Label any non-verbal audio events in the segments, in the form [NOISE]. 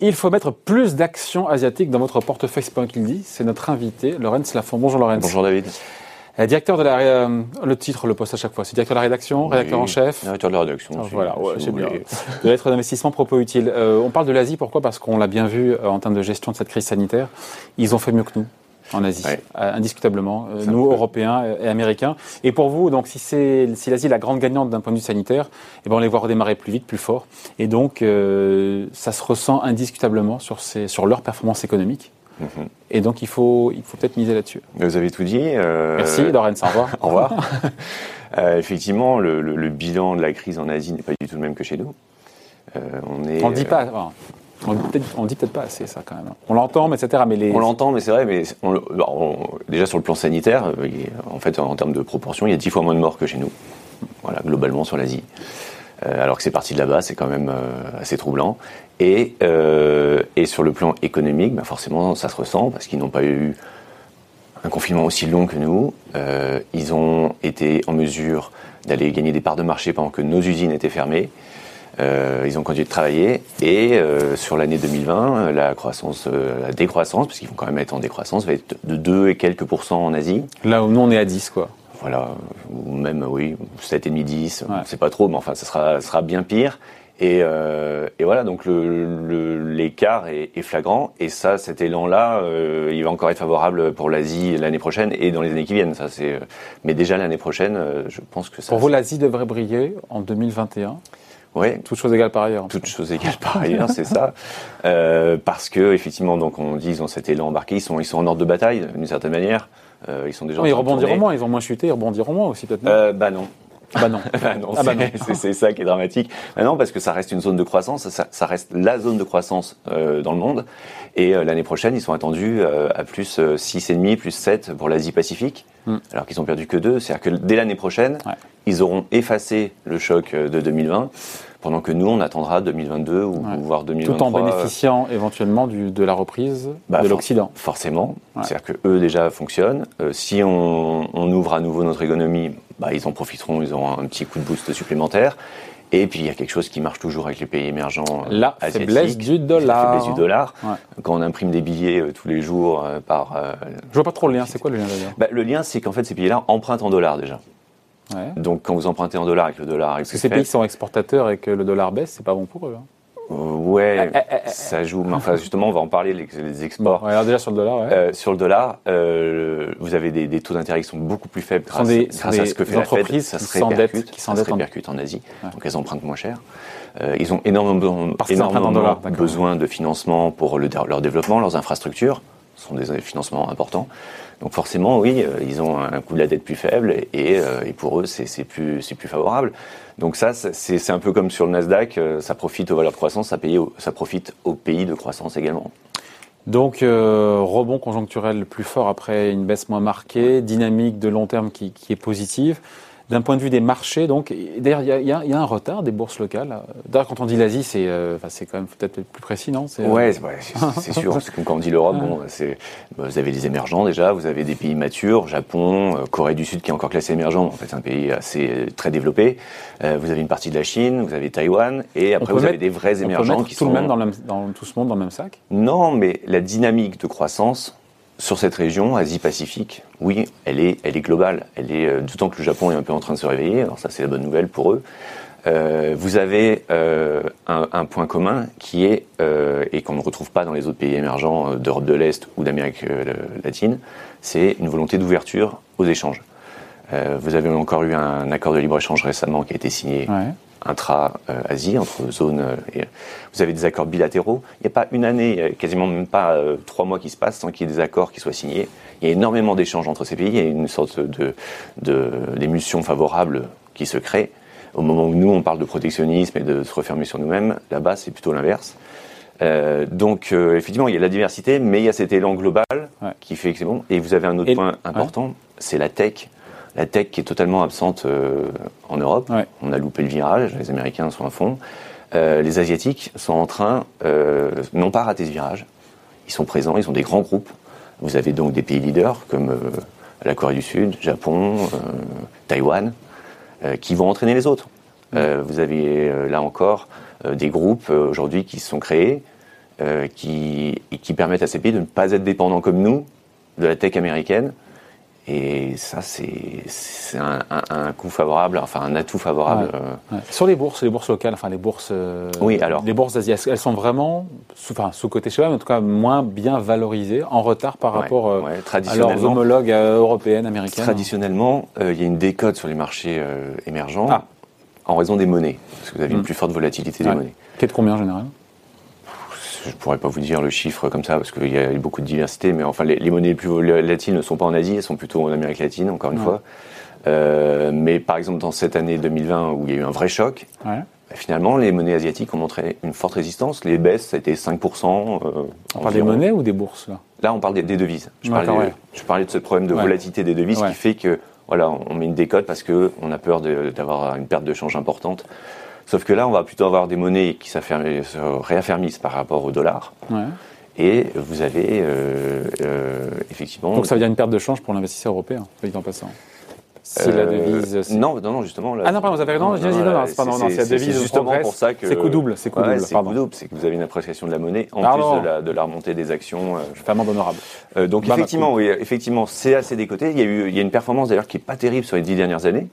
Il faut mettre plus d'actions asiatiques dans votre portefeuille, c'est pas qu'il dit, c'est notre invité, Laurence Lafont. Bonjour Laurence. Bonjour David. Euh, directeur de la, euh, le titre, le poste à chaque fois, c'est directeur de la rédaction, rédacteur en chef. Directeur de la rédaction. Ah, voilà, ouais, c'est bien. De lettres d'investissement propos utiles. Euh, on parle de l'Asie, pourquoi? Parce qu'on l'a bien vu euh, en termes de gestion de cette crise sanitaire. Ils ont fait mieux que nous en Asie, Ouais. euh, indiscutablement, euh, nous. Européens et Américains. Et pour vous, donc, si c'est si l'Asie est la grande gagnante d'un point de vue sanitaire, eh ben, on les voit redémarrer plus vite, plus fort. Et donc, euh, ça se ressent indiscutablement sur, ces, sur leur performance économique. Mhm. Et donc, il faut, il faut peut-être miser là-dessus. Vous avez tout dit. euh, Merci, Laurence, au revoir. [LAUGHS] Au revoir. Euh, effectivement, le, le- le bilan de la crise en Asie n'est pas du tout le même que chez nous. Euh, on le dit euh, pas, on on dit peut-être pas assez, ça, quand même. On l'entend, mais etc. Mais les, On l'entend, mais c'est vrai, mais on on- déjà sur le plan sanitaire, euh, en fait, en termes de proportion, il y a dix fois moins de morts que chez nous. Voilà, globalement sur l'Asie. Euh, alors que c'est parti de là-bas, c'est quand même euh, assez troublant. Et, sur le plan économique, bah forcément, ça se ressent parce qu'ils n'ont pas eu un confinement aussi long que nous. Ils ont été en mesure d'aller gagner des parts de marché pendant que nos usines étaient fermées. Euh, ils ont continué de travailler et euh, sur l'année 2020, la croissance, euh, la décroissance, parce qu'ils vont quand même être en décroissance, va être de 2 et quelques pourcents en Asie. Là où nous, on est à 10, quoi. Voilà, ou même, oui, 7,5, 10, Ouais. sait pas trop, mais enfin, ça sera, bien pire. Et, et voilà, donc le- le- l'écart est, est flagrant. Et ça, cet élan-là, il va encore être favorable pour l'Asie l'année prochaine et dans les années qui viennent. Ça, c'est. Mais déjà l'année prochaine, je pense que ça. Pour vous, l'Asie devrait briller en 2021, ouais, toutes choses égales par ailleurs. toutes choses égales par ailleurs, c'est ça. [LAUGHS] Euh, parce que effectivement, donc on dit ils ont cet élan embarqué, ils sont ils sont en ordre de bataille d'une certaine manière. Euh, ils sont déjà. Non, ils rebondiront moins, ils ont moins chuté, ils rebondiront moins aussi, peut-être. Euh, bah non. Bah non. [LAUGHS] Bah non, Ah bah [LAUGHS] c'est- ça qui est dramatique. Bah non, parce que ça reste une zone de croissance, ça, ça reste la zone de croissance euh, dans le monde. Et euh, l'année prochaine, ils sont attendus euh, à plus euh, 6,5, plus 7 pour l'Asie-Pacifique, Mm. alors qu'ils ont perdu que 2. C'est-à-dire que dès l'année prochaine, Ouais. ils auront effacé le choc de 2020, pendant que nous, on attendra 2022 ou, Ouais. ou voire 2023. Tout en euh, bénéficiant éventuellement du, de la reprise bah, de for- l'Occident. Forcément. Ouais. C'est-à-dire que eux déjà fonctionnent. Euh, si on, on ouvre à nouveau notre économie, bah, ils en profiteront, ils auront un petit coup de boost supplémentaire. Et puis il y a quelque chose qui marche toujours avec les pays émergents. euh, La asiatiques, faiblesse du dollar. La faiblesse du dollar. Ouais. Quand on imprime des billets euh, tous les jours euh, par. euh, Je vois pas trop le lien, c'est quoi le lien d'ailleurs? Bah, le lien, c'est qu'en fait ces pays-là empruntent en dollars déjà. Ouais. Donc quand vous empruntez en dollars avec le dollar, Parce que ces pays sont exportateurs et que le dollar baisse, c'est pas bon pour eux. hein. ouais, Eh, eh, eh, ça joue. Mais enfin justement, on va en parler les, les Bon, exports. regarde déjà sur le dollar, ouais. Euh, sur le dollar, euh, vous avez des, des taux d'intérêt qui sont beaucoup plus faibles grâce, des- grâce à ce que fait la Fed. Ça qui se s'endettent- répercute, qui ça se en- répercute en Asie. Ouais. Donc elles empruntent moins cher. Euh, ils ont énormément, dollars, besoin de financement pour le- leur développement, leurs infrastructures. Ce sont des financements importants. Donc forcément, oui, euh, ils ont un coût de la dette plus faible et, euh, et pour eux, c'est plus, plus favorable. Donc ça, c'est un peu comme sur le Nasdaq, euh, ça profite aux valeurs de croissance, ça, paye ça profite aux pays de croissance également. Donc, euh, rebond conjoncturel plus fort après une baisse moins marquée, dynamique de long terme qui, qui est positive. D'un point de vue des marchés, donc, d'ailleurs, il y y y a un retard des bourses locales. D'ailleurs, quand on dit l'Asie, c'est euh, quand même peut-être plus précis, non? Euh, Ouais, c'est- sûr. [LAUGHS] Parce que quand on dit l'Europe, bon, c'est bah, vous avez les émergents déjà, vous avez des pays matures, Japon, euh, Corée du Sud qui est encore classé émergent, en fait c'est un pays assez euh, très développé. Euh, vous avez une partie de la Chine, vous avez Taïwan, et On après peut vous avez des vrais on peut émergents mettre qui tout sont le même dans, le même- dans tout ce monde dans le même sac? Non, mais la dynamique de croissance sur cette région, Asie-Pacifique, oui, elle est, globale. Elle est, euh, d'autant que le Japon est un peu en train de se réveiller. Alors ça, c'est la bonne nouvelle pour eux. Euh, vous avez euh, un, point commun qui est, et qu'on ne retrouve pas dans les autres pays émergents d'Europe de l'Est ou d'Amérique latine, c'est une volonté d'ouverture aux échanges. Vous avez encore eu un accord de libre-échange récemment qui a été signé. intra-Asie, entre zones. euh, vous avez des accords bilatéraux. Il n'y a pas une année, quasiment même pas euh, trois mois qui se passent sans qu'il y ait des accords qui soient signés. Il y a énormément d'échanges entre ces pays. Il y a une sorte de, d'émulsion favorable qui se crée. Au moment où nous, on parle de protectionnisme et de se refermer sur nous-mêmes, là-bas, c'est plutôt l'inverse. Euh, donc, euh, effectivement, il y a la diversité, mais il y a cet élan global Ouais. qui fait que c'est bon. Et vous avez un autre Et- point important, c'est la tech. La tech qui est totalement absente euh, en Europe. Ouais. On a loupé le virage, les Américains sont à fond. Euh, les Asiatiques sont en train, euh, non pas rater ce virage, ils sont présents, ils ont des grands groupes. Vous avez donc des pays leaders comme euh, la Corée du Sud, Japon, Taïwan, qui vont entraîner les autres. vous avez là encore des groupes aujourd'hui qui se sont créés qui, et qui permettent à ces pays de ne pas être dépendants comme nous de la tech américaine et ça, c'est un, un, coup favorable, enfin un atout favorable. Euh. Sur les bourses, les bourses locales, enfin les bourses, euh, oui, alors, les bourses d'Asie, elles sont vraiment, sous, enfin, sous côté chez mais en tout cas moins bien valorisées, en retard par rapport euh, à leurs homologues européennes, américaines. Traditionnellement, il y a une décote sur les marchés émergents ah. en raison des monnaies, parce que vous avez une hmm. plus forte volatilité des monnaies. Qui est de combien en général? Je ne pourrais pas vous dire le chiffre comme ça parce qu'il y a beaucoup de diversité, mais enfin les, monnaies les plus volatiles ne sont pas en Asie, elles sont plutôt en Amérique latine, encore une fois. Euh, mais par exemple dans cette année 2020 où il y a eu un vrai choc, bah, finalement les monnaies asiatiques ont montré une forte résistance. Les baisses, ça a été 5%. Euh, on parle des monnaies ou des bourses là? Là, on parle des, devises. Je parlais, je parlais, de ce problème de volatilité des devises qui fait que voilà, on met une décote parce qu'on a peur d'avoir une perte de change importante. Sauf que là, on va plutôt avoir des monnaies qui se réaffermissent par rapport au dollar. Et vous avez euh, euh, effectivement. Donc ça veut dire une perte de change pour l'investisseur européen, en passant. Si la euh, devise. Non, non, non, justement. ah non, pardon, vous avez raison. Non, non, non, c'est non, la devise. justement pour ça que. C'est coup double. C'est coup double. C'est coup double. C'est que vous avez une appréciation de la monnaie en plus de la, remontée des actions. Vraiment honorable. donc effectivement, oui, effectivement, c'est assez décoté. Il y a eu, il y a une performance d'ailleurs qui est pas terrible sur les dix dernières années.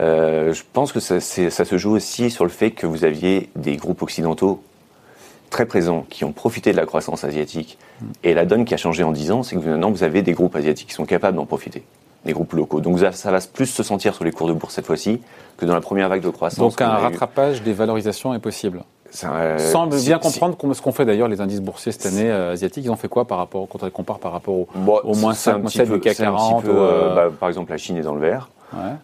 Euh, je pense que ça, ça, se joue aussi sur le fait que vous aviez des groupes occidentaux très présents qui ont profité de la croissance asiatique. Mm. Et la donne qui a changé en 10 ans, c'est que maintenant vous avez des groupes asiatiques qui sont capables d'en profiter, des groupes locaux. Donc ça, va plus se sentir sur les cours de bourse cette fois-ci que dans la première vague de croissance. Donc un rattrapage des valorisations est possible. Euh, Sans bien comprendre ce qu'ont fait d'ailleurs les indices boursiers cette année euh, asiatiques, ils ont fait quoi par rapport, quand on compare par rapport au, au moins 5, 7 du CAC 40 bah, Par exemple, la Chine est dans le vert.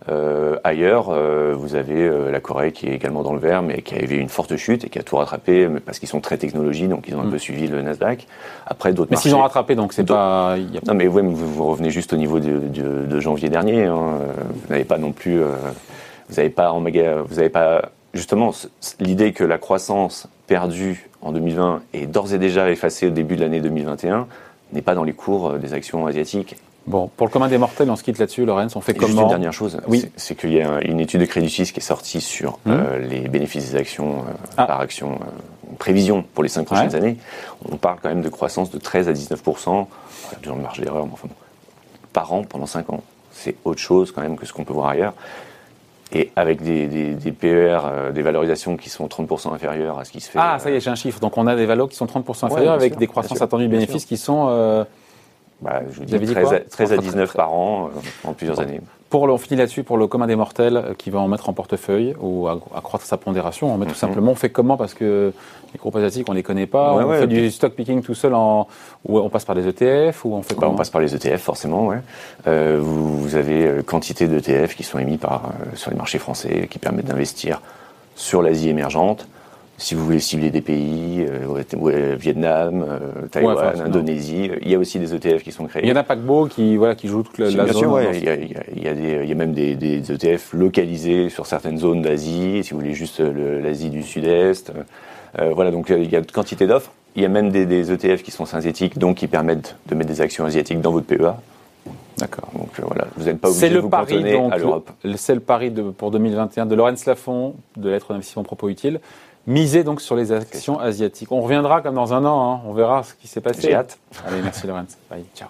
Euh, ailleurs, euh, vous avez euh, la Corée qui est également dans le vert, mais qui a eu une forte chute et qui a tout rattrapé, parce qu'ils sont très technologie, donc ils ont un mm. peu suivi le Nasdaq. Après, d'autres. Mais s'ils ont rattrapé, donc c'est pas. Non, mais vous, vous, revenez juste au niveau de, de, janvier dernier. Hein. Vous n'avez pas non plus. vous n'avez pas en méga, vous n'avez pas justement l'idée que la croissance perdue en 2020 est d'ores et déjà effacée au début de l'année 2021 n'est pas dans les cours des actions asiatiques Bon, pour le commun des mortels, on se quitte là-dessus, Lorenz, on fait comment Juste une dernière chose, oui. c'est qu'il y a une étude de Crédit Suisse qui est sortie sur hum. euh, les bénéfices des actions euh, ah. par action, euh, prévision pour les cinq prochaines années. On parle quand même de croissance de 13 à 19 de marge d'erreur, mais enfin par an pendant 5 ans. C'est autre chose quand même que ce qu'on peut voir ailleurs. Et avec des, des, PER, des valorisations qui sont 30% inférieures à ce qui se fait. Ah, ça y est, j'ai un chiffre. Donc on a des valeurs qui sont 30% inférieures avec des croissances attendues de bénéfices qui sont bah, je vous dis 13, à, 19 par an euh, en plusieurs années. Pour on finit là-dessus pour le commun des mortels euh, qui va en mettre en portefeuille ou accroître sa pondération. On met tout mhm. simplement, on fait comment Parce que les groupes asiatiques, on les connaît pas. on fait du stock picking tout seul en, ou on passe par des ETF ou on fait bah, On passe par les ETF forcément. Ouais. Euh, vous, vous, avez quantité d'ETF qui sont émis par sur les marchés français qui permettent d'investir sur l'Asie émergente si vous voulez cibler des pays, euh, Vietnam, euh, Taïwan, Indonésie, il y a aussi des ETF qui sont créés. Il y en a paquebot qui, voilà, qui jouent toute la, bien zone. Sûr, il, y a, il, y a des, il y a même des, des, ETF localisés sur certaines zones d'Asie, si vous voulez juste l'Asie du Sud-Est. Euh, voilà, donc il y a une quantité d'offres. Il y a même des, des, ETF qui sont synthétiques, donc qui permettent de mettre des actions asiatiques dans votre PEA. D'accord. Donc voilà, vous n'êtes pas obligé de vous pari, donc, à l'Europe. C'est le pari de, pour 2021 de Laurence Lafont, de lettres d'investissement propos utile. Miser donc sur les actions asiatiques. On reviendra comme dans un an, hein. on verra ce qui s'est passé. J'ai hâte. Allez, merci Lorenz. Bye, ciao.